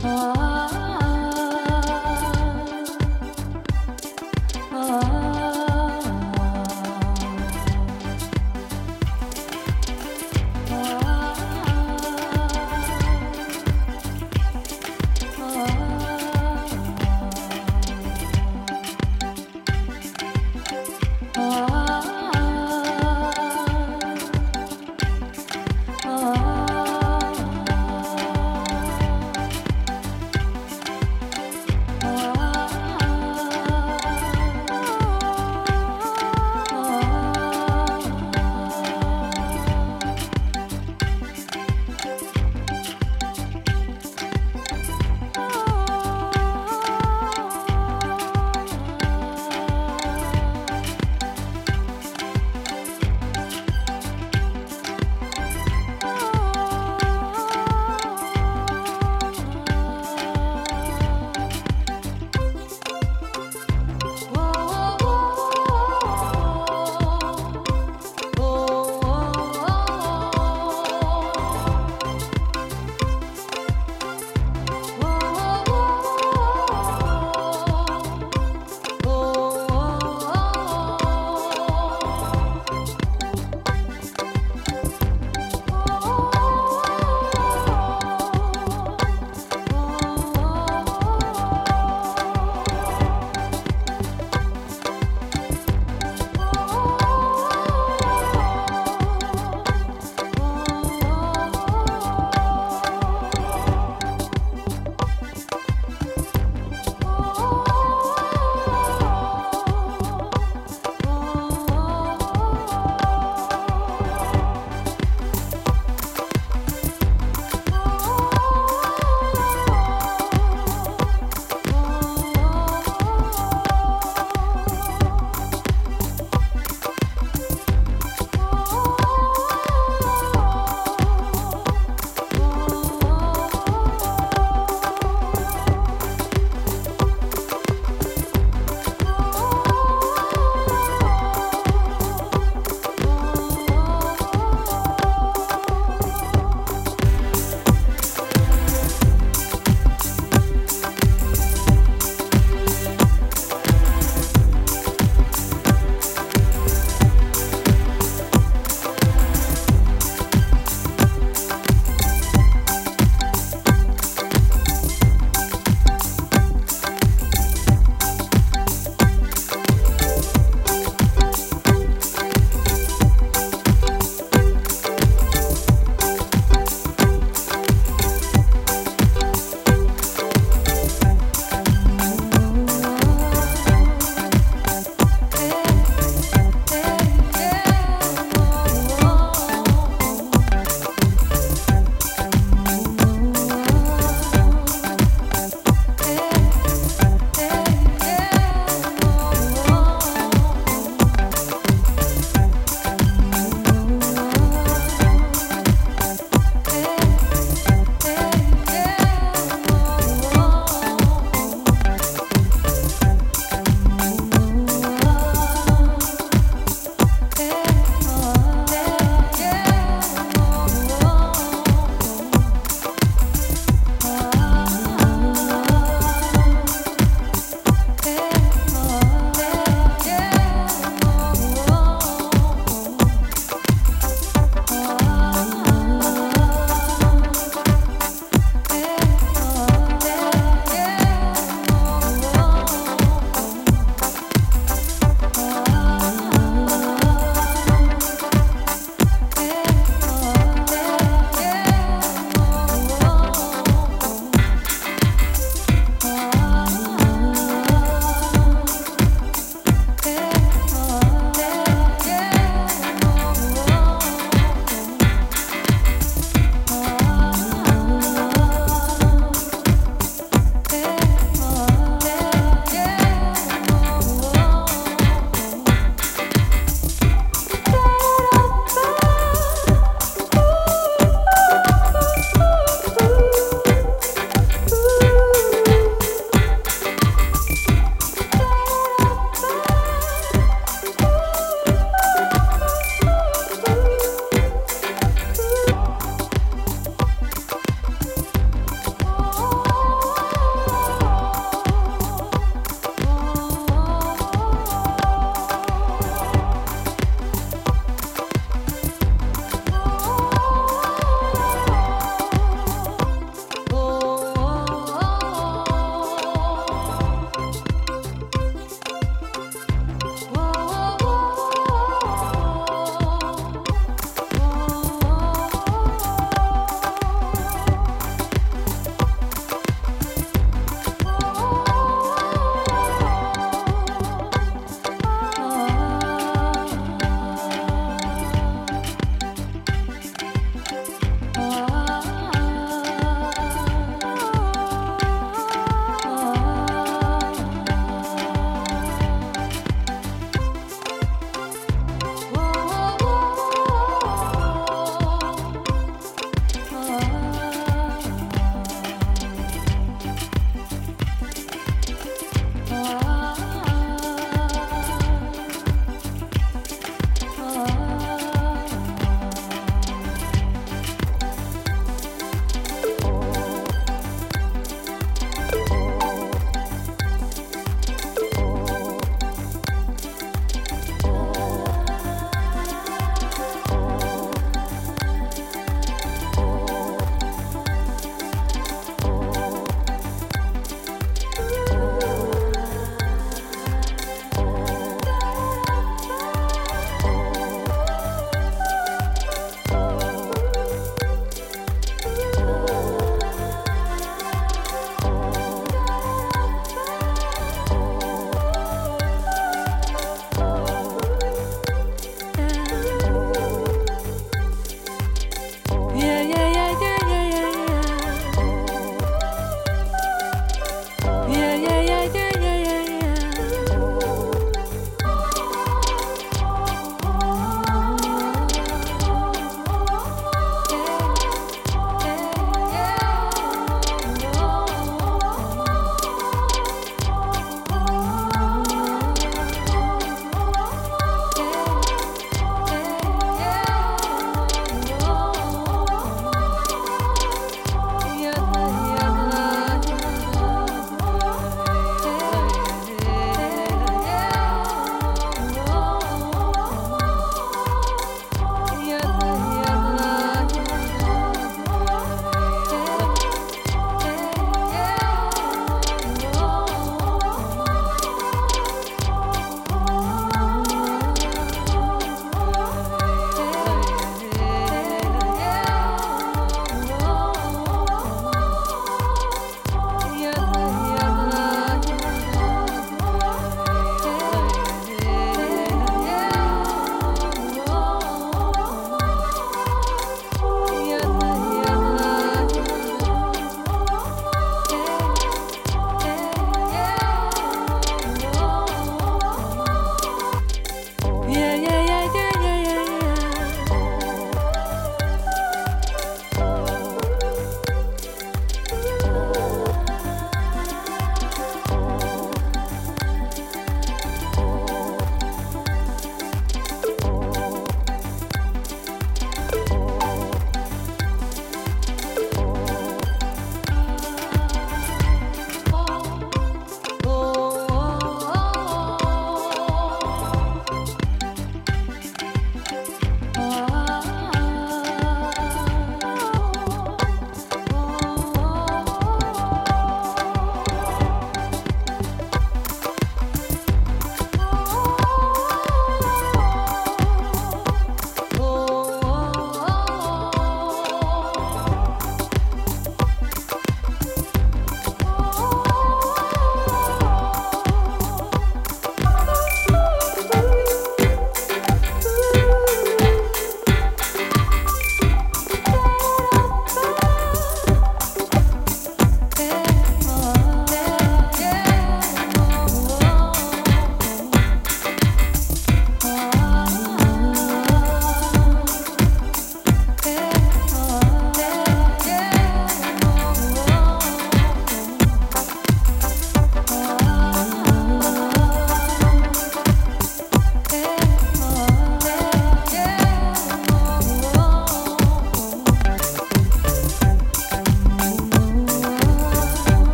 Oh.